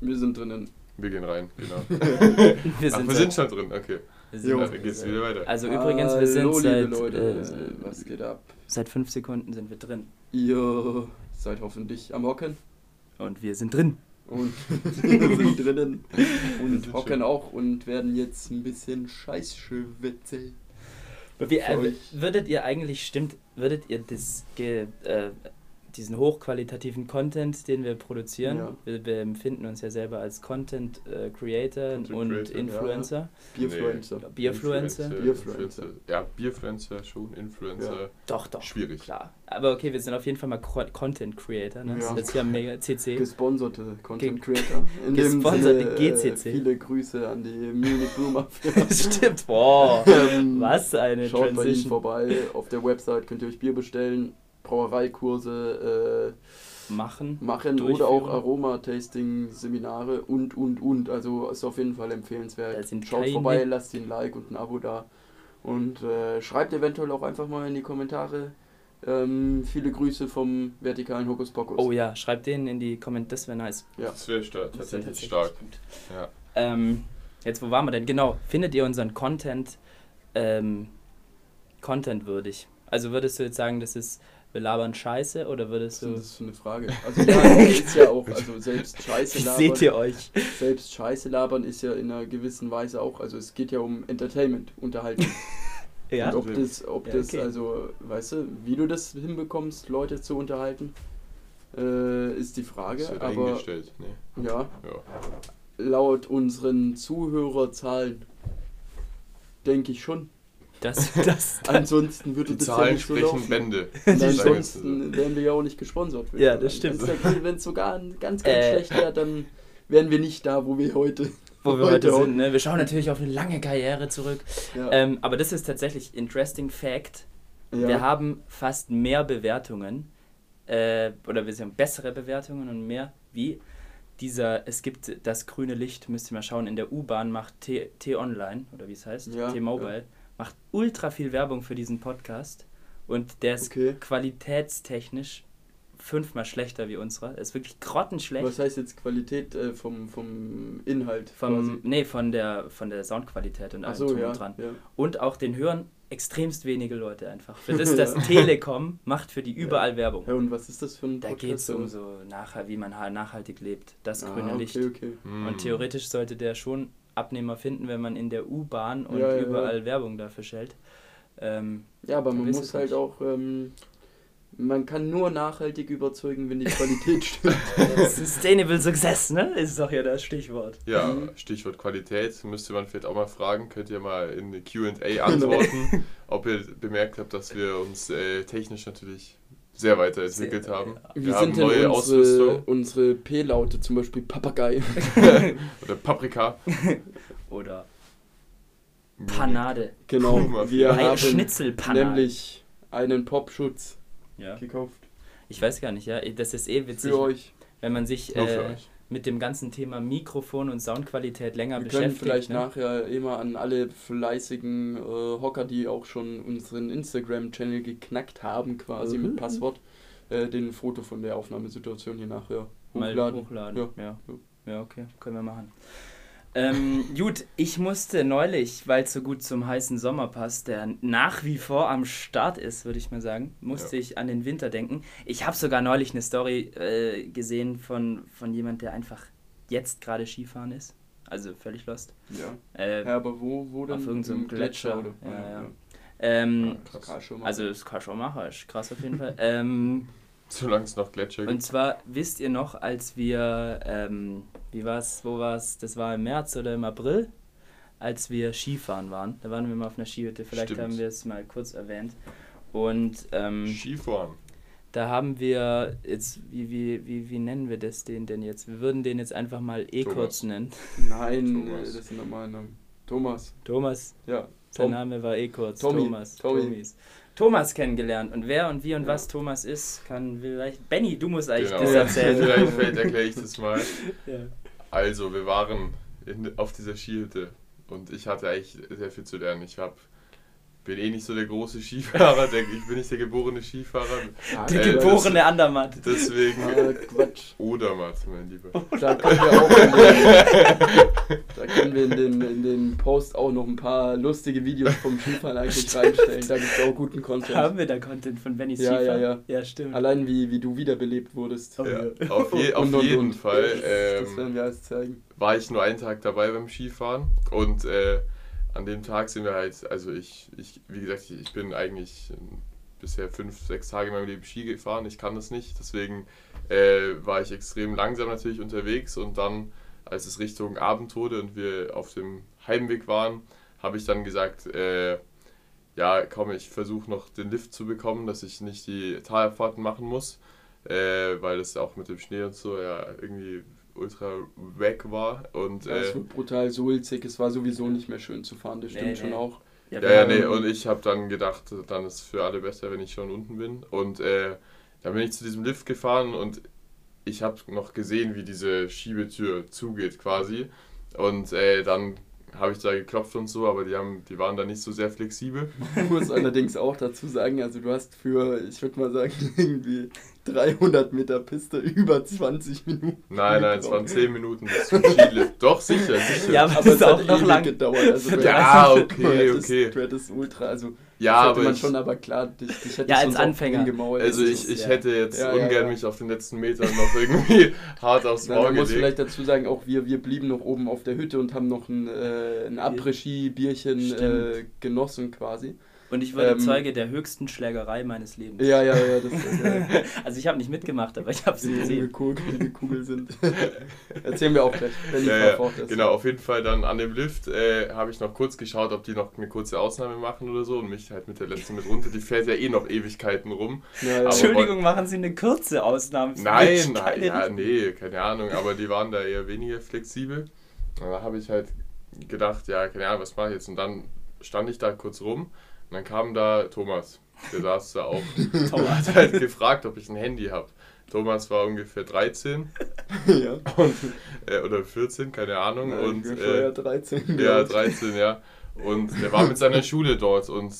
Wir sind drinnen. Wir gehen rein, genau. wir Ach, sind, wir sind schon drin, okay. wir sind Jo. Dann geht's wieder weiter. Also übrigens, wir sind Hallo, liebe seit, Leute, äh, was geht ab? seit fünf Sekunden sind wir drin. Ihr seid hoffentlich am Hocken Und wir sind drin. und wir sind drinnen und sind hocken schon- auch und werden jetzt ein bisschen Scheißschwitze. Wie, äh, würdet ihr eigentlich, stimmt, würdet ihr das, ge, äh, diesen hochqualitativen Content, den wir produzieren, Ja. wir, wir empfinden uns ja selber als Content äh, Creator Content und Creator, ja. Influencer. Bierfluencer. Bierfluencer? Bierfluencer. Ja, Bierfluencer schon, Influencer. Doch, doch. Schwierig. Klar. Aber okay, wir sind auf jeden Fall mal Co Content Creator. Ne? Ja. Jetzt hier am Mega CC. Gesponserte Content Creator. In dem Gesponserte Sinne, GCC. Äh, viele Grüße an die Munich Mafia. Stimmt, boah. Ähm, Was eine Schaut bei ihnen Transition. vorbei. Auf der Website könnt ihr euch Bier bestellen, Brauereikurse Machen. äh, machen Durchführen. oder auch Aroma-Tasting-Seminare und, und, und. Also ist auf jeden Fall empfehlenswert. sind Schaut vorbei, lasst ein Like und ein Abo da. Und äh, schreibt eventuell auch einfach mal in die Kommentare. Ähm, viele Grüße vom vertikalen Hokuspokus. Oh ja, schreibt denen in die Kommentare, das wäre nice. Ja. Das wäre sta- Das wär tatsächlich stark. Ja. Ähm, jetzt, wo waren wir denn? Genau, findet ihr unseren Content ähm, contentwürdig? Also würdest du jetzt sagen, das ist, wir labern Scheiße oder würdest ist du. das für eine Frage? Also ja, ist ja auch, also selbst Scheiße labern. seht ihr euch? Selbst Scheiße labern ist ja in einer gewissen Weise auch, also es geht ja um Entertainment, Unterhaltung. Ja? Und ob das, ob Ja, das okay. also, weißt du, wie du das hinbekommst, Leute zu unterhalten, äh, ist die Frage. Das wird Aber eingestellt. Nee. ja, Ja. laut unseren Zuhörerzahlen denke ich schon. Das, das, Ansonsten würde Die das ja Zahlen nicht so sprechen. Bände. Ansonsten wären wir ja auch nicht gesponsert. Ja, das sagen. stimmt. Wenn es sogar ganz, ganz Äh. schlecht wäre, dann wären wir nicht da, wo wir heute wo wir heute Heute sind. Ne? Wir schauen natürlich auf eine lange Karriere zurück. Ja. Ähm, aber das ist tatsächlich interesting fact. ja. Wir haben fast mehr Bewertungen äh, oder wir haben bessere Bewertungen und mehr wie dieser, es gibt das grüne Licht, müsst ihr mal schauen, in der U-Bahn macht T- T-Online oder wie es heißt, Ja, T-Mobile, macht ultra viel Werbung für diesen Podcast und der ist Okay. qualitätstechnisch fünfmal schlechter wie unserer. Ist wirklich grottenschlecht. Was heißt jetzt Qualität äh, vom, vom Inhalt? Vom, nee, von der, von der Soundqualität und allem drum ja, und dran. ja. Und auch den hören extremst wenige Leute einfach. Für das, das Telekom macht für die überall Werbung. Ja, und was ist das für ein Da Podcast? geht es um so, nachher, wie man ha- nachhaltig lebt. Das ah, grüne okay, Licht. Okay. Hm. Und theoretisch sollte der schon Abnehmer finden, wenn man in der U-Bahn und Ja, ja, überall Werbung dafür stellt. Ähm, Ja, aber man muss halt nicht. auch, ähm, man kann nur nachhaltig überzeugen, wenn die Qualität stimmt. Sustainable Success, ne? Ist doch ja das Stichwort. Ja, Mhm. Stichwort Qualität. Müsste man vielleicht auch mal fragen, könnt ihr mal in eine Genau. QA antworten, ob ihr bemerkt habt, dass wir uns äh, technisch natürlich sehr weiterentwickelt Sehr, haben. Wie Wir sind haben neue denn unsere, Ausrüstung unsere P-Laute, zum Beispiel Papagei? oder Paprika. Oder Panade. Genau, wir Ein haben Schnitzelpanade. nämlich einen Popschutz Ja. gekauft. Ich weiß gar nicht, ja. Das ist eh witzig, Für euch. wenn man sich Nur für äh, euch. Mit dem ganzen Thema Mikrofon und Soundqualität länger Wir können beschäftigt. vielleicht ne? nachher immer an alle fleißigen äh, Hocker, die auch schon unseren Instagram-Channel geknackt haben, quasi Mhm. mit Passwort, äh, den Foto von der Aufnahmesituation hier nachher mal hochladen. hochladen. Ja. Ja. Ja. okay, können wir machen. Ähm, gut, ich musste neulich, weil es so gut zum heißen Sommer passt, der nach wie vor am Start ist, würde ich mal sagen, musste ich an den Winter denken. Ich habe sogar neulich eine Story äh, gesehen von, von jemand, der einfach jetzt gerade Skifahren ist. Also völlig lost. Ja. Äh, ja, aber wo, wo denn? Auf irgendeinem Im Gletscher. oder? Ja, ja. ähm, schon mal. also schon machen, ist krass auf jeden Fall. ähm, Solange es noch Gletscher Und gibt. zwar wisst ihr noch, als wir, ähm, wie war's, wo war's, das war im März oder im April, als wir Skifahren waren. Da waren wir mal auf einer Skihütte, vielleicht Stimmt. haben wir es mal kurz erwähnt. Und ähm, Skifahren. da haben wir jetzt, wie, wie, wie, wie nennen wir das den denn jetzt? Wir würden den jetzt einfach mal eh Thomas. kurz nennen. Nein, Thomas. das sind nochmal Namen. Thomas. Thomas, Ja. Sein Tom. Name war eh kurz. Tommy. Thomas. Tommy. Thomas. Thomas kennengelernt. Und wer und wie und Ja. was Thomas ist, kann vielleicht. Benny, du musst eigentlich Genau. das erzählen. Vielleicht, vielleicht erkläre ich das mal. ja. Also, wir waren in, auf dieser Skihütte und ich hatte eigentlich sehr viel zu lernen. Ich habe bin eh nicht so der große Skifahrer, der, ich bin nicht der geborene Skifahrer. Der äh, geborene Andermatt. Deswegen. Ah, Quatsch. Odermatt, mein Lieber. Da können wir auch in den, da können wir in den, in den Post auch noch ein paar lustige Videos vom Skifahren eigentlich reinstellen. Da gibt es auch guten Content. Haben wir da Content von Bennys ja, Skifahren? Ja, ja, ja. stimmt. Allein wie, wie du wiederbelebt wurdest. Oh, ja. Auf, je, auf und, jeden und. Fall. Ähm, das werden wir alles zeigen. War ich nur einen Tag dabei beim Skifahren und äh, an dem Tag sind wir halt, also ich, ich wie gesagt, ich bin eigentlich bisher fünf, sechs Tage in meinem Leben Ski gefahren. Ich kann das nicht. Deswegen äh, war ich extrem langsam natürlich unterwegs und dann, als es Richtung Abend wurde und wir auf dem Heimweg waren, habe ich dann gesagt, äh, ja, komm, ich versuche noch den Lift zu bekommen, dass ich nicht die Talabfahrten machen muss, äh, weil das auch mit dem Schnee und so ja irgendwie ultra weg war. Und, ja, es äh, wird brutal sulzig, es war sowieso nicht mehr schön zu fahren, das stimmt nee, schon auch. Ja, ja, ja, nee, und ich habe dann gedacht, dann ist es für alle besser, wenn ich schon unten bin. Und äh, dann bin ich zu diesem Lift gefahren und ich habe noch gesehen, wie diese Schiebetür zugeht quasi. Und äh, dann habe ich da geklopft und so, aber die, haben, die waren da nicht so sehr flexibel. Ich muss allerdings auch dazu sagen, also du hast für, ich würde mal sagen, irgendwie 300 Meter Piste über 20 Minuten. Nein, nein, es waren 10 Minuten bis zum Skilift. Doch, sicher, sicher. Ja, aber es hat auch noch lang gedauert. Also, ja, okay, du hättest, okay. Du hättest ultra, also ja, hätte aber man ich, schon, aber klar, dich, dich hätte ja, als Anfänger. Gemault. Also ich, ich ja. hätte jetzt ja, ungern ja, mich auf den letzten Metern noch irgendwie hart aufs Maul Man muss vielleicht dazu sagen, auch wir, wir blieben noch oben auf der Hütte und haben noch ein, äh, ein Après-Ski-Bierchen äh, genossen quasi. Und ich wurde ähm, Zeuge der höchsten Schlägerei meines Lebens. Ja, ja, ja. Das, äh, also ich habe nicht mitgemacht, aber ich habe sie gesehen. Wie cool die Kugel sind. Erzählen wir auch gleich, wenn ja, ja, Genau, auf jeden Fall dann an dem Lift äh, habe ich noch kurz geschaut, ob die noch eine kurze Ausnahme machen oder so und mich halt mit der letzten mit runter. Die fährt ja eh noch Ewigkeiten rum. Ja, ja. Entschuldigung, machen Sie eine kurze Ausnahme? Nein, nein, ja, nee, keine Ahnung, aber die waren da eher weniger flexibel. Und da habe ich halt gedacht, ja, keine Ahnung, was mache ich jetzt? Und dann stand ich da kurz rum und dann kam da Thomas, der saß da auch. Thomas hat halt gefragt, ob ich ein Handy habe. Thomas war ungefähr 13. ja. Und, äh, oder 14, keine Ahnung. Nein, und, äh, ja 13. Ja, 13, ja. Und der war mit seiner Schule dort und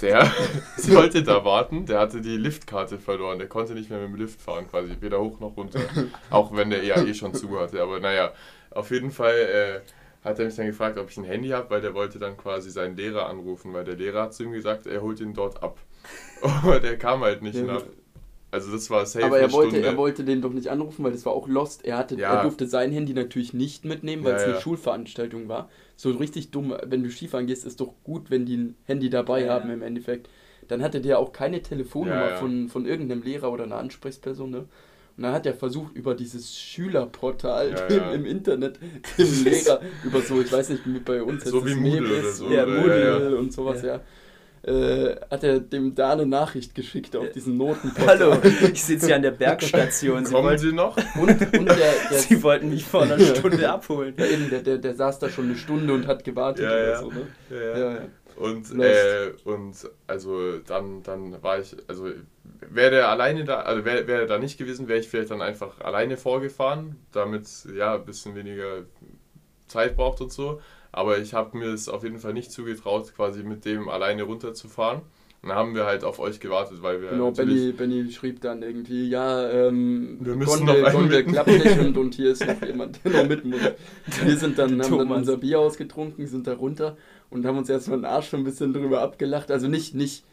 der sollte da warten. Der hatte die Liftkarte verloren. Der konnte nicht mehr mit dem Lift fahren, quasi. Weder hoch noch runter. Auch wenn der ja eh schon zu hatte. Aber naja, auf jeden Fall. Äh, hat er mich dann gefragt, ob ich ein Handy habe, weil der wollte dann quasi seinen Lehrer anrufen, weil der Lehrer hat zu ihm gesagt, er holt ihn dort ab. Aber der kam halt nicht ja, nach. Also das war safe Aber er wollte, er wollte den doch nicht anrufen, weil das war auch lost. Er, hatte, ja. er durfte sein Handy natürlich nicht mitnehmen, weil ja, es eine Schulveranstaltung war. So richtig dumm, wenn du Skifahren gehst, ist doch gut, wenn die ein Handy dabei haben im Endeffekt. Dann hatte der auch keine Telefonnummer Von, von irgendeinem Lehrer oder einer Ansprechperson. Ne? Und dann hat er versucht, über dieses Schülerportal ja, im, ja. im, Internet dem Lehrer, über so, ich weiß nicht, wie bei uns so wie Moodle oder so. Ja, Moodle ja, und sowas, ja. Äh, hat er dem da eine Nachricht geschickt auf diesen Notenportal. Hallo, ich sitze hier an der Bergstation. Sie Kommen wollten, Sie noch? Und, und der, der Sie wollten mich vor einer Stunde abholen. Ja, eben, der, der, der saß da schon eine Stunde und hat gewartet ja, oder ja. so, ne? Ja, ja. Und, äh, und also dann, dann war ich, also wäre der alleine da, also wäre wär da nicht gewesen, wäre ich vielleicht dann einfach alleine vorgefahren, damit ja ein bisschen weniger Zeit braucht und so. Aber ich habe mir es auf jeden Fall nicht zugetraut, quasi mit dem alleine runterzufahren. Und dann haben wir halt auf euch gewartet, weil wir. Genau, Benny, Benny schrieb dann irgendwie, ja, ähm, wir müssen Gondel, noch Gondel klappt nicht und, und hier ist noch jemand, der noch mit muss. Wir sind dann, haben dann unser Bier ausgetrunken, sind da runter und haben uns erstmal den Arsch schon ein bisschen drüber abgelacht. Also nicht, nicht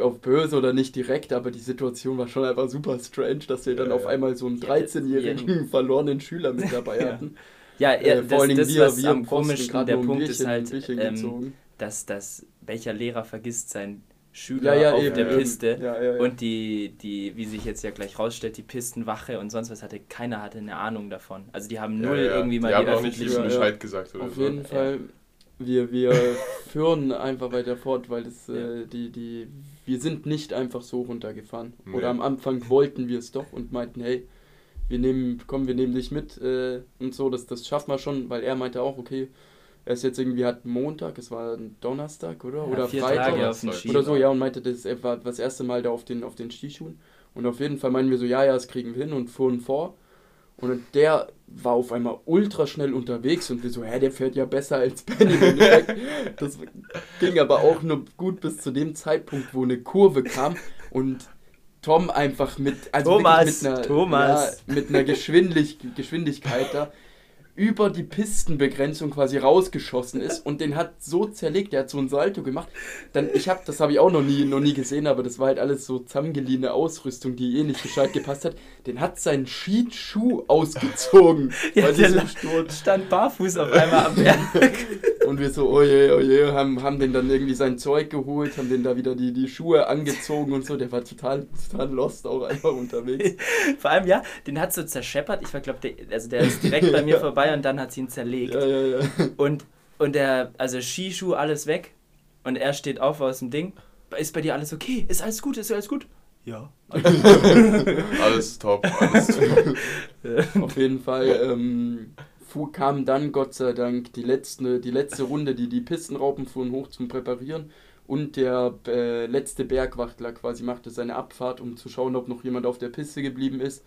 auf böse oder nicht direkt, aber die Situation war schon einfach super strange, dass wir dann ja, auf einmal so einen 13-jährigen verlorenen Schüler mit dabei hatten. Ja, ja äh, vor allem das, wir, was wir am komischsten, der Punkt Bierchen, ist halt, ähm, dass, dass welcher Lehrer vergisst sein Schüler ja, ja, auf eben, der Piste ja, und die, die, wie sich jetzt ja gleich rausstellt, die Pistenwache und sonst was hatte, keiner hatte eine Ahnung davon. Also die haben null irgendwie mal die, die haben auch nicht Bescheid gesagt oder Auf so. jeden Fall, wir, wir führen einfach weiter fort, weil das, äh, die, die, wir sind nicht einfach so runtergefahren. Nee. Oder am Anfang wollten wir es doch und meinten, hey, wir nehmen, komm, wir nehmen dich mit äh, und so, das, das schaffen wir schon, weil er meinte auch, okay, er ist jetzt irgendwie hat Montag, es war ein Donnerstag, oder? Ja, oder Freitag oder so, ja, und meinte, das war das erste Mal da auf den, auf den Skischuhen. Und auf jeden Fall meinen wir so, ja, ja, das kriegen wir hin und fuhren vor. Und der war auf einmal ultra schnell unterwegs und wir so, hä, der fährt ja besser als Benny. das ging aber auch nur gut bis zu dem Zeitpunkt, wo eine Kurve kam und Tom einfach mit, also Thomas, mit einer, Thomas. Ja, mit einer Geschwindig Geschwindigkeit da über die Pistenbegrenzung quasi rausgeschossen ist und den hat so zerlegt, der hat so ein Salto gemacht. Dann, ich habe, das habe ich auch noch nie, noch nie gesehen, aber das war halt alles so zusammengeliehene Ausrüstung, die eh nicht gescheit gepasst hat. Den hat seinen Skischuh ausgezogen. ja, der stand barfuß auf einmal am Berg. und wir so, oje, oje, haben, haben den dann irgendwie sein Zeug geholt, haben den da wieder die, die Schuhe angezogen und so. Der war total, total lost auch einfach unterwegs. Vor allem, ja, den hat so zerscheppert. Ich glaube, der, also der ist direkt bei mir vorbei vorbei und dann hat sie ihn zerlegt. Ja, ja, ja. Und, und der, also Skischuh, alles weg. Und er steht auf aus dem Ding. Ist bei dir alles okay? Ist alles gut? Ist alles gut? Ja. alles top, alles top. Auf jeden Fall ähm, kam dann Gott sei Dank die letzte, die letzte Runde, die die Pistenraupen fuhren hoch zum Präparieren. Und der äh, letzte Bergwachtler quasi machte seine Abfahrt, um zu schauen, ob noch jemand auf der Piste geblieben ist.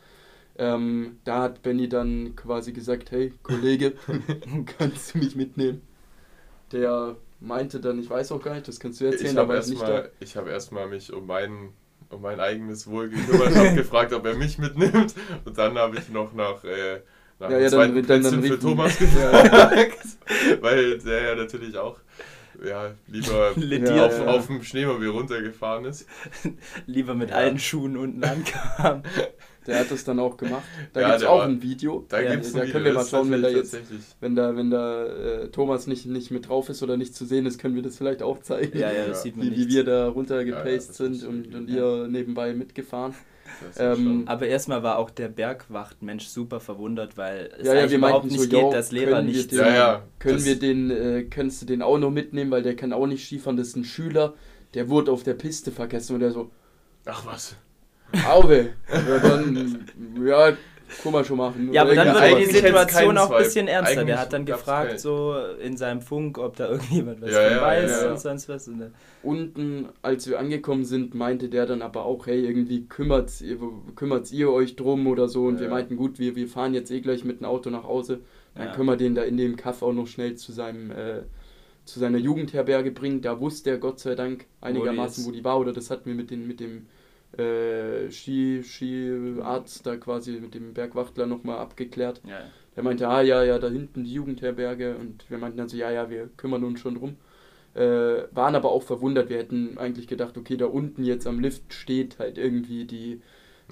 Ähm, da hat Benny dann quasi gesagt, hey Kollege, kannst du mich mitnehmen? Der meinte dann, ich weiß auch gar nicht, das kannst du erzählen, ich aber erst nicht mal, da. Ich habe erstmal mich um mein, um mein eigenes Wohl gekümmert, habe gefragt, ob er mich mitnimmt und dann habe ich noch nach... Äh, nach ja, ja, zweiten dann, Plätzchen dann, dann für Thomas gefragt, weil der ja natürlich auch ja, lieber ja, auf, ja. auf dem Schneemobil runtergefahren ist. lieber mit ja. allen Schuhen unten ankam. Der hat das dann auch gemacht. Da ja, gibt es auch war, ein Video. Da, ja, gibt's da können wir mal schauen, wenn da jetzt, wenn da, wenn da äh, Thomas nicht, nicht mit drauf ist oder nicht zu sehen ist, können wir das vielleicht auch zeigen. Ja, ja, das sieht man Wie, wie wir da runtergepaced sind und, und ihr nebenbei mitgefahren. Ähm, aber erstmal war auch der Bergwachtmensch super verwundert, weil es ja, ja, überhaupt nicht so, geht, dass Lehrer nicht. Den, ja, ja, können wir den, äh, könntest du den auch noch mitnehmen, weil der kann auch nicht Skifahren, das ist ein Schüler, der wurde auf der Piste vergessen und der so. Ach was. Auwe. Ja, dann, ja, guck mal schon machen. Ja, aber dann wird die Situation auch ein bisschen ernster. Eigentlich der hat dann gefragt, so in seinem Funk, ob da irgendjemand was ja, ja, weiß ja, und sonst was. Und Unten, als wir angekommen sind, meinte der dann aber auch, hey, irgendwie kümmert kümmert's ihr euch drum oder so. Und wir meinten, gut, wir, wir fahren jetzt eh gleich mit dem Auto nach Hause. Dann können wir den da in dem Kaff auch noch schnell zu seinem äh, zu seiner Jugendherberge bringen. Da wusste er Gott sei Dank einigermaßen, wo die war. Oder das hatten wir mit, den, mit dem äh, Ski, Skiarzt da quasi mit dem Bergwachtler nochmal abgeklärt. Ja. Der meinte, ah ja, ja, da hinten die Jugendherberge und wir meinten dann so, ja, ja, wir kümmern uns schon drum. Äh, waren aber auch verwundert, wir hätten eigentlich gedacht, okay, da unten jetzt am Lift steht halt irgendwie die,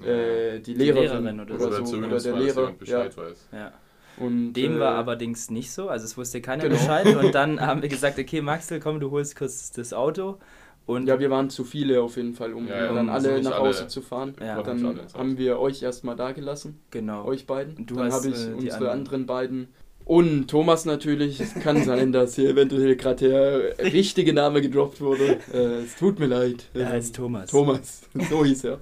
äh, die, die Lehrerin, Lehrerin, oder, oder so, oder der Lehrer. Bescheid ja. weiß. Ja. Und, Dem äh, war allerdings nicht so, also es wusste keiner genau. Bescheid und dann haben wir gesagt, okay Maxel, komm, du holst kurz das Auto und ja, wir waren zu viele auf jeden Fall, um ja, ja, dann alle nach Hause alle, zu fahren. Ja. Dann haben wir euch erstmal da gelassen. Genau. Euch beiden. Du dann habe ich äh, unsere anderen. anderen beiden und Thomas natürlich. Es kann sein, dass hier eventuell gerade der richtige Name gedroppt wurde. Äh, es tut mir leid. Er heißt Thomas. Thomas. So hieß er.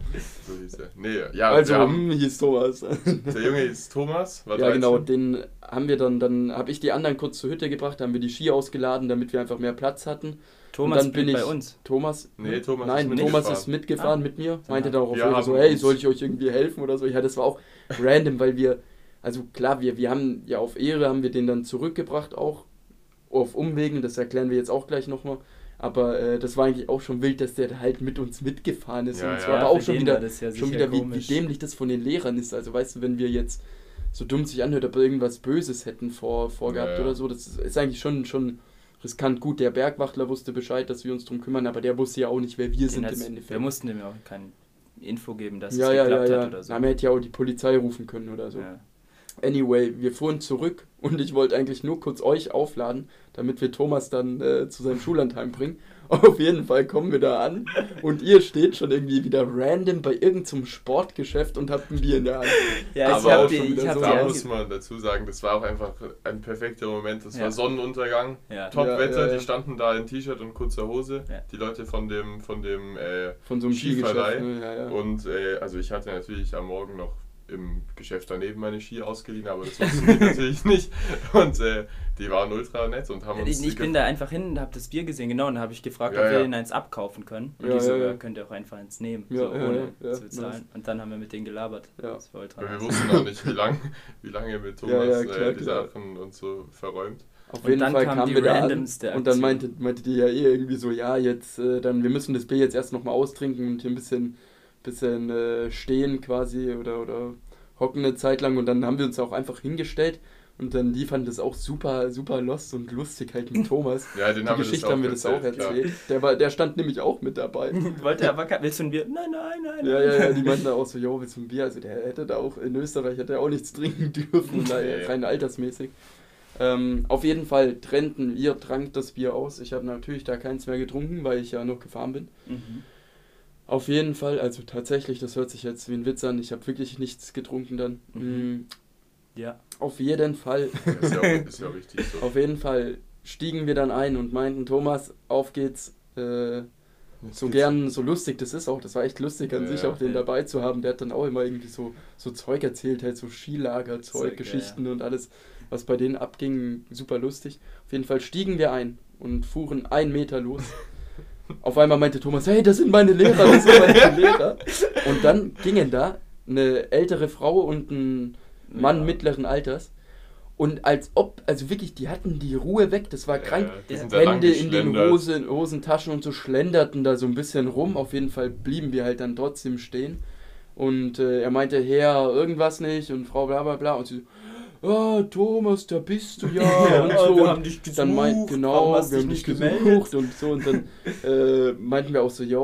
so hieß er. Nee, ja, also haben, hm, hieß Thomas. Der Junge hieß Thomas. War ja, 13. genau. Den haben wir dann, dann habe ich die anderen kurz zur Hütte gebracht, haben wir die Ski ausgeladen, damit wir einfach mehr Platz hatten. Thomas und dann bin ich, bei uns. Thomas? Nee, Thomas Nein, ist Thomas ist mitgefahren ah. mit mir. Meinte dann auch auf so, hey, soll ich euch irgendwie helfen oder so. Ja, das war auch random, weil wir, also klar, wir, wir haben ja auf Ehre haben wir den dann zurückgebracht auch. Auf Umwegen, das erklären wir jetzt auch gleich nochmal. Aber äh, das war eigentlich auch schon wild, dass der halt mit uns mitgefahren ist. Ja, und es ja. war aber auch schon wieder, ja schon wieder wie, wie, dämlich das von den Lehrern ist. Also weißt du, wenn wir jetzt so dumm sich anhört, ob wir irgendwas Böses hätten vor, vorgehabt ja, oder so, das ist eigentlich schon, schon riskant. Gut, der Bergwachtler wusste Bescheid, dass wir uns darum kümmern, aber der wusste ja auch nicht, wer wir Den sind im Endeffekt. Wir mussten dem ja auch keine Info geben, dass ja, es ja, geklappt ja, hat oder so. Na, man hätte ja auch die Polizei rufen können oder so. Anyway, wir fuhren zurück und ich wollte eigentlich nur kurz euch aufladen, damit wir Thomas dann äh, zu seinem Schullandheim bringen. Auf jeden Fall kommen wir da an und ihr steht schon irgendwie wieder random bei irgendeinem Sportgeschäft und habt ein Bier in der Hand. Ja, das aber auch die, schon wieder so. Da muss man dazu sagen, das war auch einfach ein perfekter Moment. Das ja. war Sonnenuntergang, ja. Top-Wetter, ja, die standen da in T-Shirt und kurzer Hose. Die Leute von dem, von dem äh, von so einem Skiverleih. Ne? Und äh, also ich hatte natürlich am Morgen noch im Geschäft daneben meine Ski ausgeliehen, aber das wussten die natürlich nicht. Und äh, die waren ultra nett und haben uns. Ich, ich bin da einfach hin und habe das Bier gesehen, genau, und habe ich gefragt, ja, ob wir ja. ihnen eins abkaufen können. Und ja, die so, ja, könnt ihr auch einfach eins nehmen, so, ohne zu bezahlen. Und dann haben wir mit denen gelabert. Das war ultra Wir wussten auch nicht, wie lange wie lang ihr mit Thomas äh, klar, äh, die Sachen und so verräumt. Auf und jeden Fall kamen wir da an und dann meinte, meinte die ja eh irgendwie so, ja, jetzt, äh, dann, wir müssen das Bier jetzt erst nochmal austrinken und hier ein bisschen, bisschen äh, stehen quasi oder, oder hocken eine Zeit lang und dann haben wir uns auch einfach hingestellt und dann die fanden das auch super, super lost und lustig halt mit Thomas. ja, den die haben Geschichte wir haben wir das auch erzählt. Der, war, der stand nämlich auch mit dabei. Wollte aber, willst du ein Bier? Nein, nein, nein. Ja, ja, ja, die meinten auch so, jo, willst du ein Bier? Also der hätte da auch, in Österreich hätte er auch nichts trinken dürfen, ja, rein altersmäßig. Ähm, auf jeden Fall trennten wir, trank das Bier aus. Ich habe natürlich da keins mehr getrunken, weil ich ja noch gefahren bin. Mhm. Auf jeden Fall, also tatsächlich, das hört sich jetzt wie ein Witz an, ich habe wirklich nichts getrunken dann. Mhm. Mm, ja. Auf jeden Fall. ist, ja auch, ist ja richtig so. Auf jeden Fall stiegen wir dann ein und meinten, Thomas, auf geht's. Äh, so gern, so lustig das ist auch, das war echt lustig an ja, sich auch den dabei zu haben. Der hat dann auch immer irgendwie so, so Zeug erzählt, halt so Skilagerzeug, Geschichten ja. und alles, was bei denen abging, super lustig. Auf jeden Fall stiegen wir ein und fuhren einen Meter los. Auf einmal meinte Thomas, hey, das sind meine Lehrer, das sind meine Lehrer. Und dann gingen da eine ältere Frau und ein Mann ja. mittleren Alters. Und als ob, also wirklich, die hatten die Ruhe weg, das war krank. Ja, Hände in den Hosen, Hosentaschen und so schlenderten da so ein bisschen rum. Auf jeden Fall blieben wir halt dann trotzdem stehen. Und äh, er meinte, Herr, irgendwas nicht und Frau bla bla bla. Und sie so, oh, Thomas, da bist du ja, ja und so. Wir haben dich gesucht, dann meint, genau, wir haben dich gesucht und so. Und dann äh, meinten wir auch so, ja,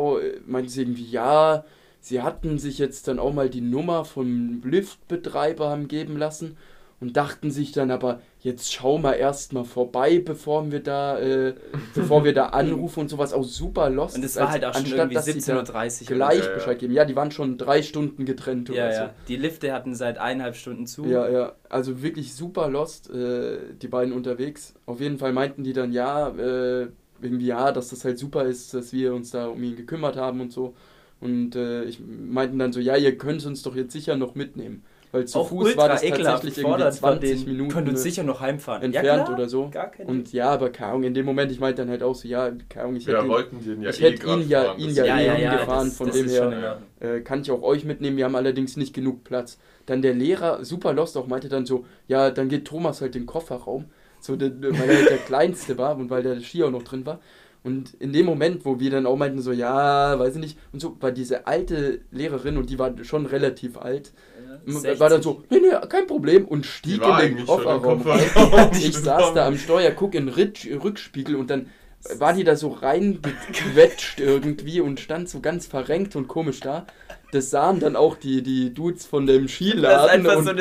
meinten sie irgendwie, ja, sie hatten sich jetzt dann auch mal die Nummer vom Liftbetreiber haben geben lassen und dachten sich dann aber, jetzt schau mal erstmal vorbei, bevor wir da, äh, bevor wir da anrufen und sowas, auch super lost. Und es war halt auch schon anstatt, irgendwie 17.30 Uhr. Gleich ja, Bescheid geben. Ja, die waren schon drei Stunden getrennt ja, oder ja. so. Die Lifte hatten seit eineinhalb Stunden zu. Ja, ja, also wirklich super lost, äh, die beiden unterwegs. Auf jeden Fall meinten die dann, ja, äh, irgendwie ja, dass das halt super ist, dass wir uns da um ihn gekümmert haben und so. Und äh, ich meinten dann so, ja, ihr könnt uns doch jetzt sicher noch mitnehmen. Weil zu auch Fuß war das tatsächlich irgendwie 20 Minuten können uns sicher noch heimfahren. entfernt ja, oder so. Und ja, aber keine Ahnung, in dem Moment, ich meinte dann halt auch so, ja, keine Ahnung, ich hätte, ja, ihn, ich eh hätte ihn ja, ihn ja, ja, eh ja gefahren, das, von das dem her äh, kann ich auch euch mitnehmen, wir haben allerdings nicht genug Platz. Dann der Lehrer, super lost auch, meinte dann so, ja, dann geht Thomas halt in den Kofferraum, so, weil er halt der Kleinste war und weil der Ski auch noch drin war. Und in dem Moment, wo wir dann auch meinten, so, ja, weiß ich nicht, und so, war diese alte Lehrerin, und die war schon relativ alt, ja, war dann so, nee, nee, kein Problem, und stieg in den Kofferraum. ich saß da am Steuer, guck in den Rückspiegel und dann war die da so reingequetscht irgendwie und stand so ganz verrenkt und komisch da. Das sahen dann auch die, die Dudes von dem Skiladen und so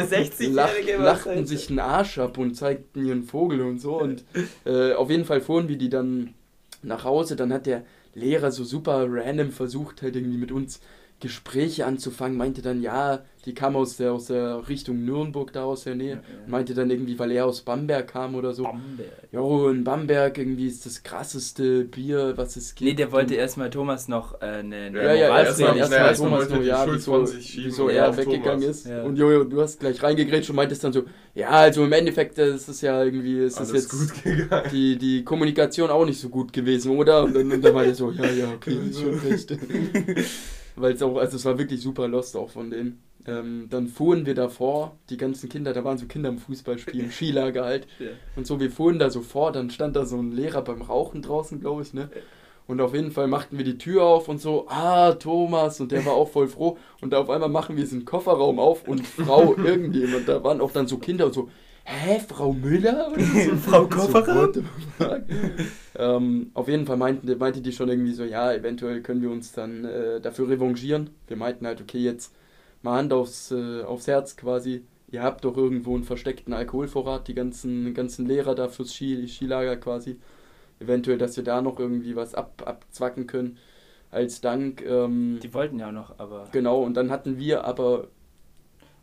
lach, lachten sich einen Arsch ab und zeigten ihren Vogel und so. Und äh, auf jeden Fall fuhren wir die dann nach Hause. Dann hat der Lehrer so super random versucht, halt irgendwie mit uns Gespräche anzufangen, meinte dann, ja, die kam aus der, aus der Richtung Nürnberg, da aus der Nähe, ja, ja. meinte dann irgendwie, weil er aus Bamberg kam oder so. Bamberg. Jo, in Bamberg irgendwie ist das krasseste Bier, was es gibt. Nee, der wollte erstmal Thomas noch äh, eine, eine Ja, ja, erstmal erst erst Thomas noch, ja, wieso, wieso er weggegangen Thomas. ist. Ja. Und Jojo, du hast gleich reingegrätscht und meintest dann so, ja, also im Endeffekt ist es ja irgendwie, ist das jetzt die, die Kommunikation auch nicht so gut gewesen, oder? Und dann, und dann meinte er so, ja, ja, okay, ist schon recht. weil es auch, also es war wirklich super lost auch von denen. Ähm, dann fuhren wir davor, die ganzen Kinder, da waren so Kinder im Fußballspiel, im Skilager halt. Ja. Und so, wir fuhren da so vor, dann stand da so ein Lehrer beim Rauchen draußen, glaube ich, ne? Und auf jeden Fall machten wir die Tür auf und so, ah, Thomas, und der war auch voll froh. Und auf einmal machen wir diesen Kofferraum auf und Frau irgendjemand, da waren auch dann so Kinder und so, hä, Frau Müller? So, Frau Kofferer? So, ähm, auf jeden Fall meinten, meinte die schon irgendwie so, ja, eventuell können wir uns dann äh, dafür revanchieren. Wir meinten halt, okay, jetzt mal Hand aufs, äh, aufs Herz quasi. Ihr habt doch irgendwo einen versteckten Alkoholvorrat, die ganzen, ganzen Lehrer da fürs Ski, Skilager quasi. Eventuell, dass wir da noch irgendwie was ab, abzwacken können. Als Dank. Ähm, die wollten ja noch, aber. Genau, und dann hatten wir aber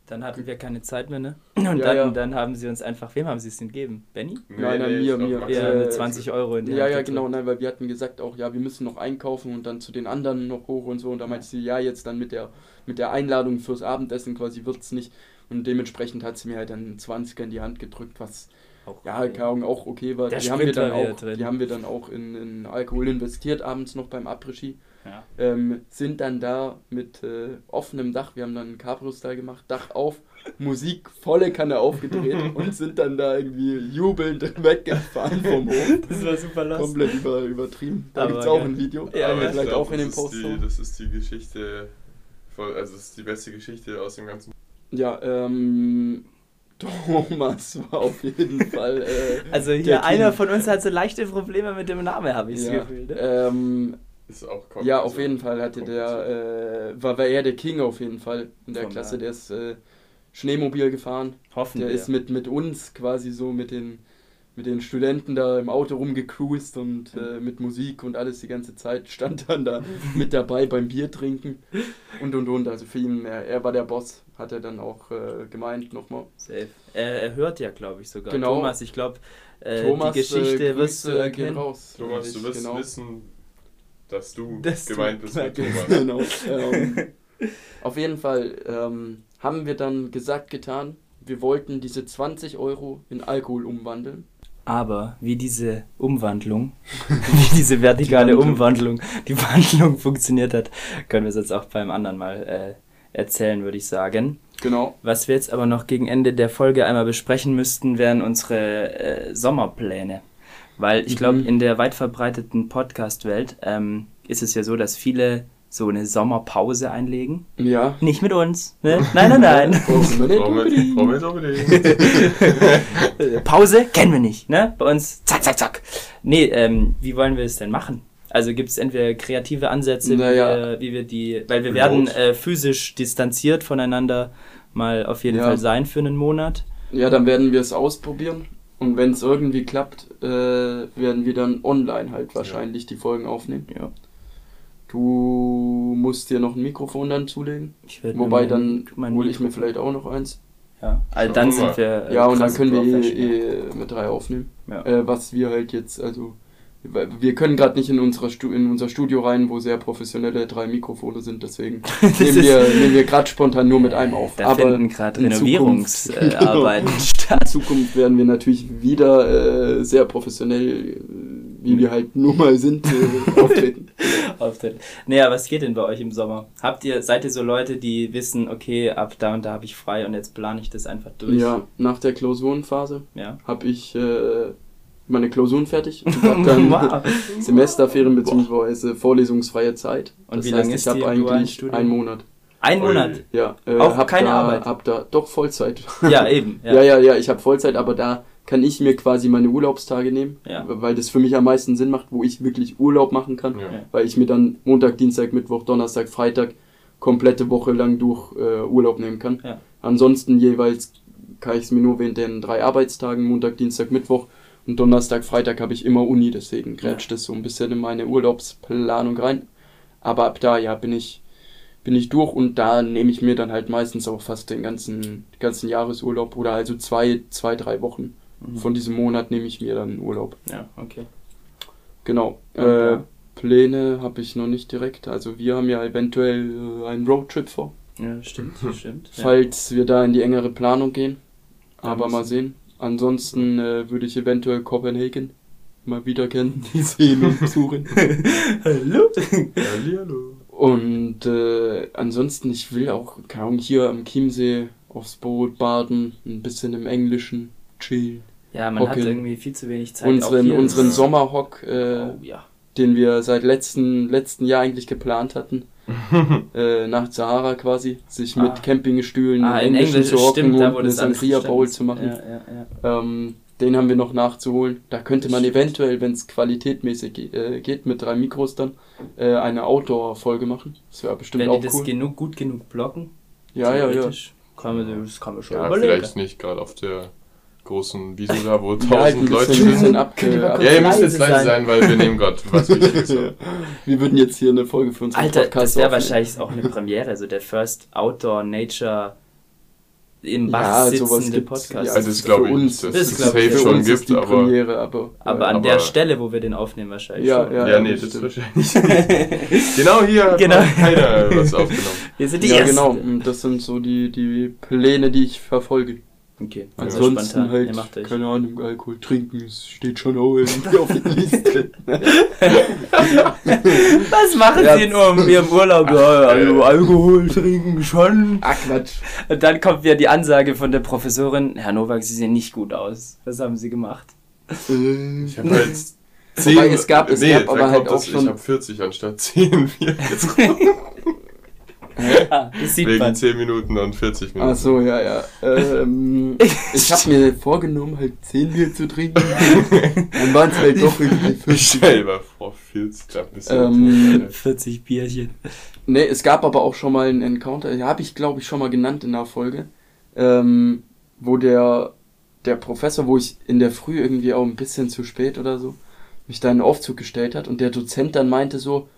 Dann hatten wir keine Zeit mehr, ne? Und ja, dann, ja. dann haben sie uns einfach, wem haben sie es denn gegeben? Benny? Nein, nein, mir, mir. Ja, mit 20 Euro in die Ja, Hand ja, genau, nein, weil wir hatten gesagt auch, ja, wir müssen noch einkaufen und dann zu den anderen noch hoch und so. Und da meinte sie, ja, jetzt dann mit der, mit der Einladung fürs Abendessen quasi wird es nicht. Und dementsprechend hat sie mir halt dann 20er in die Hand gedrückt, was auch ja, okay. auch okay war. die haben, wir dann auch, die haben wir dann auch in, in Alkohol investiert, abends noch beim Après-Ski. Ja. Ähm, sind dann da mit äh, offenem Dach, wir haben dann einen Cabrio-Style gemacht, Dach auf, Musik volle Kanne aufgedreht und sind dann da irgendwie jubelnd weggefahren vom Hof. Das war super lustig. Komplett über, übertrieben. Da gibt es auch ein Video. Ja, aber vielleicht glaub, auch in dem Post. Die, das ist die Geschichte, also das ist die beste Geschichte aus dem ganzen. Ja, ähm. Thomas war auf jeden Fall. Äh, also hier einer von uns hat so leichte Probleme mit dem Namen, habe ich ja, Gefühl. Ne? Ähm, ist auch ja, auf jeden Fall hatte der, äh, war, war er der King auf jeden Fall in der Von Klasse. Der ist äh, Schneemobil gefahren. Hoffentlich. Der ist mit, mit uns quasi so, mit den, mit den Studenten da im Auto rumgecruised und äh, mit Musik und alles die ganze Zeit. Stand dann da mit dabei beim Bier trinken und und und. Also für ihn, er, er war der Boss, hat er dann auch äh, gemeint nochmal. Safe. Er, er hört ja, glaube ich, sogar. Genau. Thomas, ich glaube, äh, die Geschichte äh, wirst du erkennen. Raus. Thomas, du wirst genau. wissen dass du dass gemeint du, bist mit Thomas. Genau. ähm, auf jeden Fall ähm, haben wir dann gesagt, getan, wir wollten diese 20 Euro in Alkohol umwandeln. Aber wie diese Umwandlung, wie diese vertikale die Umwandlung, die Wandlung funktioniert hat, können wir es jetzt auch beim anderen Mal äh, erzählen, würde ich sagen. Genau. Was wir jetzt aber noch gegen Ende der Folge einmal besprechen müssten, wären unsere äh, Sommerpläne. Weil ich glaube, mhm. in der weit verbreiteten Podcast-Welt ähm, ist es ja so, dass viele so eine Sommerpause einlegen. Ja. Nicht mit uns. Ne? Nein, nein, nein. Pause kennen wir nicht. Ne? Bei uns zack, zack, zack. Nee, ähm, wie wollen wir es denn machen? Also gibt es entweder kreative Ansätze, naja. wie, wir, wie, wir, die, weil wir werden äh, physisch distanziert voneinander mal auf jeden ja. Fall sein für einen Monat. Ja, dann werden wir es ausprobieren. Und wenn es irgendwie klappt, äh, werden wir dann online halt wahrscheinlich ja. die Folgen aufnehmen. Ja. Du musst dir noch ein Mikrofon dann zulegen. Wobei dann hole ich mir vielleicht auch noch eins. Ja, also dann sind wir. Äh, ja, und dann können wir eh, eh mit drei aufnehmen. Ja. Äh, was wir halt jetzt, also wir können gerade nicht in, unserer in unser Studio rein, wo sehr professionelle drei Mikrofone sind, deswegen nehmen wir, nehmen wir gerade spontan nur mit einem auf. Da Aber finden gerade Renovierungsarbeiten genau. statt. In Zukunft werden wir natürlich wieder äh, sehr professionell, wie wir halt nur mal sind, äh, auftreten. auftreten. Naja, was geht denn bei euch im Sommer? Habt ihr, seid ihr so Leute, die wissen, okay, ab da und da habe ich frei und jetzt plane ich das einfach durch? Ja, nach der Klausurenphase ja. habe ich äh, meine Klausuren fertig und habe dann wow. Semesterferien bzw. vorlesungsfreie Zeit. Und das wie lange ist ich habe eigentlich einen Monat. Ein Monat? Ja. Äh, Auch keine da, Arbeit? Hab da, doch, Vollzeit. Ja, eben. Ja, ja, ja, ja ich habe Vollzeit, aber da kann ich mir quasi meine Urlaubstage nehmen, ja. weil das für mich am meisten Sinn macht, wo ich wirklich Urlaub machen kann, ja. weil ich mir dann Montag, Dienstag, Mittwoch, Donnerstag, Freitag komplette Woche lang durch äh, Urlaub nehmen kann. Ja. Ansonsten jeweils kann ich es mir nur während den drei Arbeitstagen, Montag, Dienstag, Mittwoch und Donnerstag, Freitag habe ich immer Uni, deswegen grätscht das so ein bisschen in meine Urlaubsplanung rein. Aber ab da, ja, bin ich, bin ich durch und da nehme ich mir dann halt meistens auch fast den ganzen, ganzen Jahresurlaub oder also zwei, zwei, drei Wochen mhm. von diesem Monat nehme ich mir dann Urlaub. Ja, okay. Genau. Okay. Äh, Pläne habe ich noch nicht direkt. Also wir haben ja eventuell äh, einen Roadtrip vor. Ja, stimmt, stimmt. Falls ja. wir da in die engere Planung gehen. Aber mal sehen. Ansonsten äh, würde ich eventuell Copenhagen mal wieder kennen, die sehen und besuchen. hallo. hallo. Und äh, ansonsten, ich will auch, keine Ahnung, hier am Chiemsee aufs Boot baden, ein bisschen im Englischen chillen. Ja, man hocken. hat irgendwie viel zu wenig Zeit. Unseren, unseren Sommerhock, äh, oh, ja. den wir seit letzten, letzten Jahr eigentlich geplant hatten, äh, nach Sahara quasi, sich ah. mit Campingstühlen ah, in Englisch zu hocken und eine Sangria Bowl zu machen. Ja, ja, ähm, den haben wir noch nachzuholen. Da könnte man eventuell, wenn es qualitätmäßig äh, geht, mit drei Mikros dann äh, eine Outdoor-Folge machen. Das wäre bestimmt wenn auch cool. Wenn die das genug, gut genug blocken, ja, ja, ja. Kann man, das kann man schon ja, überlegen. Vielleicht nicht gerade auf der großen Wiese da, wo tausend halt Leute sind. ja, ihr müsst jetzt leise sein, weil wir nehmen gerade was Wichtiges. ja. Wir würden jetzt hier eine Folge für unseren Alter, Podcast das wäre wahrscheinlich auch eine Premiere, so der First Outdoor Nature im Bass ja, sitzende Podcast. Ja, also das glaube ich, uns, dass es das safe schon gibt, aber, Premiere, aber, aber an aber, der Stelle, wo wir den aufnehmen, wahrscheinlich. Ja, schon. ja, ja, nee, das, das wahrscheinlich. genau hier hat genau. keiner was aufgenommen. Wir sind die ja, Ersten. genau. Das sind so die, die Pläne, die ich verfolge. Okay. Also Ansonsten halt, keine Ahnung, Alkohol trinken, es steht schon auf der Liste. Was machen ja. Sie nur im Urlaub? Ja, also Alkohol trinken schon. Ach Quatsch. Und dann kommt wieder die Ansage von der Professorin, Herr Nowak, Sie sehen nicht gut aus. Was haben Sie gemacht? Ich habe halt 10, es gab, es nee, gab aber halt auch schon... Ich habe 40 anstatt 10 Bier ah, das sieht Wegen man. 10 Minuten und 40 Minuten. Ach so, ja, ja. Ähm, ich habe mir vorgenommen, halt 10 Bier zu trinken. Dann waren es halt doch irgendwie 50. Stell dir vor, 40, ähm, 40 Bierchen. Ne, es gab aber auch schon mal einen Encounter, ja, habe ich glaube ich schon mal genannt in der Folge, ähm, wo der, der Professor, wo ich in der Früh irgendwie auch ein bisschen zu spät oder so, mich da in den Aufzug gestellt hat und der Dozent dann meinte so,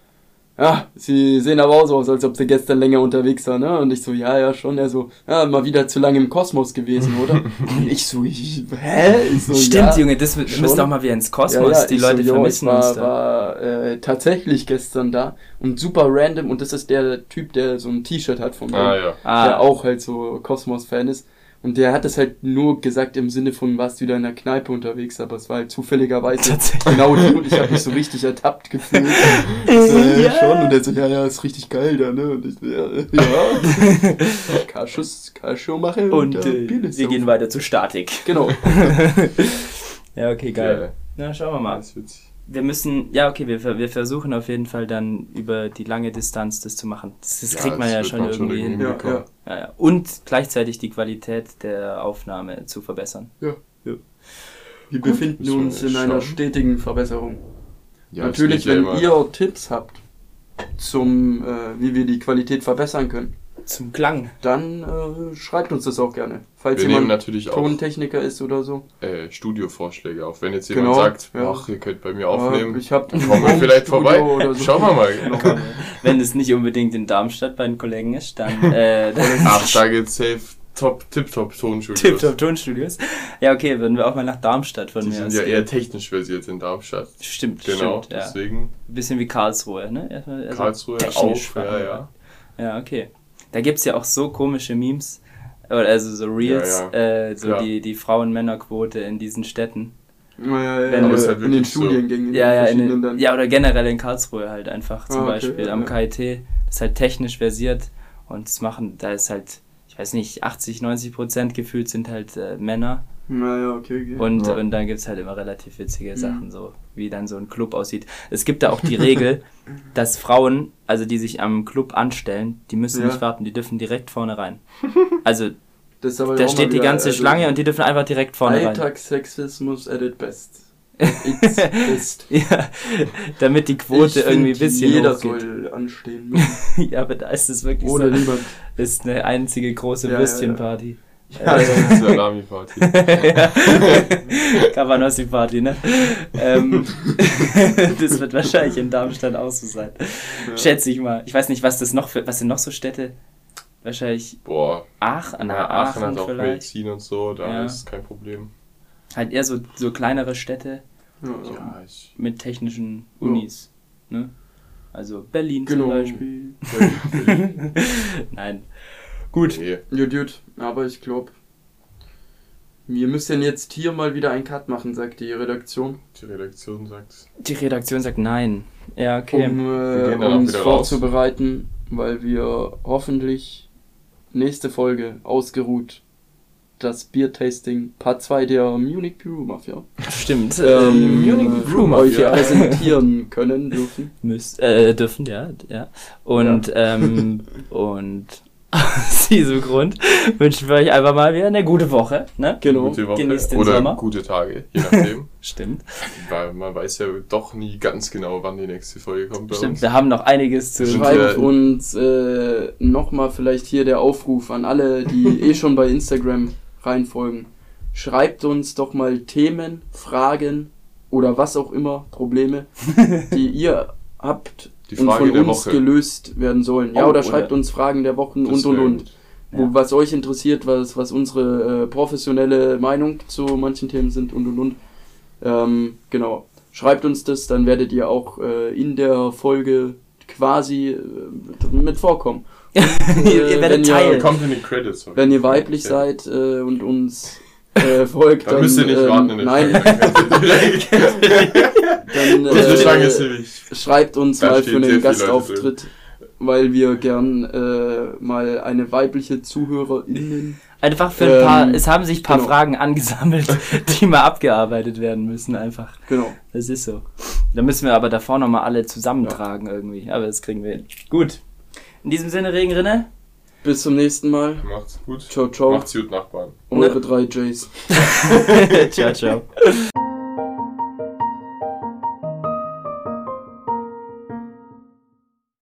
ja, sie sehen aber auch so aus, als ob sie gestern länger unterwegs waren, ne? Und ich so, ja, ja, schon. Er so, ja, mal wieder zu lange im Kosmos gewesen, oder? Und ich so, ich, hä? Ich so, Stimmt, ja, Junge, das wir müssen auch mal wieder ins Kosmos. Ja, ja, Die Leute so, vermissen war, uns da. war äh, tatsächlich gestern da und super random und das ist der Typ, der so ein T-Shirt hat von mir, ah, ja. der ah. auch halt so Kosmos-Fan ist. Und der hat es halt nur gesagt im Sinne von, warst du wieder in der Kneipe unterwegs, aber es war halt zufälligerweise genau die und ich habe mich so richtig ertappt gefühlt. so, ja, ja, schon. Und er so, ja, ja, ist richtig geil da, ne? Und ich so, ja, ja. Karschuss, Karschuh mache und, und äh, wir gehen weiter zu Statik. Genau. ja, okay, geil. Ja. Na, schauen wir mal. Das witzig wir müssen, ja, okay, wir, wir versuchen auf jeden Fall dann über die lange Distanz das zu machen. Das, das ja, kriegt man ja schon man irgendwie schon hin. Ja, ja. Ja, ja. Und gleichzeitig die Qualität der Aufnahme zu verbessern. Ja. ja. Wir Gut, befinden uns in einer stetigen Verbesserung. Natürlich, wenn ihr Tipps habt, zum, äh, wie wir die Qualität verbessern können, zum Klang. Dann äh, schreibt uns das auch gerne. Falls wir jemand natürlich Tontechniker ist oder so. Äh, Studiovorschläge auch. Wenn jetzt jemand genau, sagt, ja. ach, ihr könnt bei mir aufnehmen, ich hab kommen wir vielleicht vorbei. So. Schauen wir mal. Genau. Wenn es nicht unbedingt in Darmstadt bei den Kollegen ist, dann... Äh, ach, da geht's safe. Top, Tip-Top Tonstudios. Tip-Top Tonstudios. Ja, okay, würden wir auch mal nach Darmstadt von Die mir. Die sind ja eher technisch versiert in Darmstadt. Stimmt, genau. Stimmt, ja. deswegen. Ein bisschen wie Karlsruhe, ne? Also Karlsruhe auch, ja, ja. Ja, okay. Da gibt es ja auch so komische Memes, also so Reels, ja, ja. Äh, so die, die Frauen-Männer-Quote in diesen Städten. Ja, ja, ja. Wenn du, halt in den Studiengängen. So. Ja, ja, in den, ja, oder generell in Karlsruhe halt einfach zum ah, okay, Beispiel. am KIT das ist halt technisch versiert und das machen, da ist halt, ich weiß nicht, 80, 90 Prozent gefühlt sind halt äh, Männer naja, okay, okay. Und, ja. und dann gibt es halt immer relativ witzige mhm. Sachen, so wie dann so ein Club aussieht. Es gibt da auch die Regel, dass Frauen, also die sich am Club anstellen, die müssen ja. nicht warten, die dürfen direkt vorne rein. Also da steht die ganze also Schlange und die dürfen einfach direkt vorne rein. Alltagssexismus at its best. best. ja, damit die Quote ich irgendwie ein bisschen jeder hochgeht. soll anstehen. ja, aber da ist es wirklich Oder so. niemand. Das ist eine einzige große ja, Würstchenparty. Ja, ja, das ist Salami-Party. Cabanossi-Party, ne? ähm, das wird wahrscheinlich in Darmstadt auch so sein. Ja. Schätze ich mal. Ich weiß nicht, was das noch für, was sind noch so Städte? Wahrscheinlich. Boah. Aachen, na, Aachen, Aachen hat auch Medizin und so, da ja. ist kein Problem. Halt eher so, so kleinere Städte. Ja, ich mit technischen Unis. Ne? Also Berlin genau. zum Beispiel. Nein. Gut. Nee. Gut, gut. Aber ich glaube, wir müssen jetzt hier mal wieder einen Cut machen, sagt die Redaktion. Die Redaktion sagt. Die Redaktion sagt nein. Ja, okay. Um äh, uns vorzubereiten, raus. weil wir hoffentlich nächste Folge ausgeruht das Biertasting Part 2 der Munich Brew Mafia. Stimmt. Ähm, Munich Brew Mafia präsentieren können dürfen. Müsst, äh, dürfen, ja, ja. Und, ja. Ähm, und aus diesem Grund wünschen wir euch einfach mal wieder eine gute Woche. Ne? Genau. Gute Woche. Genießt den Oder Sommer. gute Tage, je nachdem. Stimmt. Weil man weiß ja doch nie ganz genau, wann die nächste Folge kommt. Stimmt, uns. wir haben noch einiges zu Schreibt uns äh, nochmal vielleicht hier der Aufruf an alle, die eh schon bei Instagram reinfolgen. Schreibt uns doch mal Themen, Fragen oder was auch immer, Probleme, die ihr habt die Frage und von der uns Woche. gelöst werden sollen. Ja, oh, oder schreibt oder uns Fragen der Wochen und und und. wo, ja. was euch interessiert, was, was unsere äh, professionelle Meinung zu manchen Themen sind und und und. Ähm, genau. Schreibt uns das, dann werdet ihr auch äh, in der Folge quasi äh, mit vorkommen. Und, äh, ihr werdet teilen. Kommt in die Credits. Wenn ihr weiblich ja. seid äh, und uns äh, folgt, dann, dann müsst ihr nicht ähm, warten in Nein. dann äh, schreibt uns mal für einen Gastauftritt weil wir gern äh, mal eine weibliche Zuhörerin. Einfach für ein paar, ähm, es haben sich ein paar genau. Fragen angesammelt, die mal abgearbeitet werden müssen, einfach. Genau. Das ist so. Da müssen wir aber davor nochmal alle zusammentragen ja. irgendwie. Aber das kriegen wir hin. Gut. In diesem Sinne, Regenrinne. Bis zum nächsten Mal. Macht's gut. Ciao, ciao. Macht's gut, Nachbarn. Eure ne? drei Jays. ciao, ciao.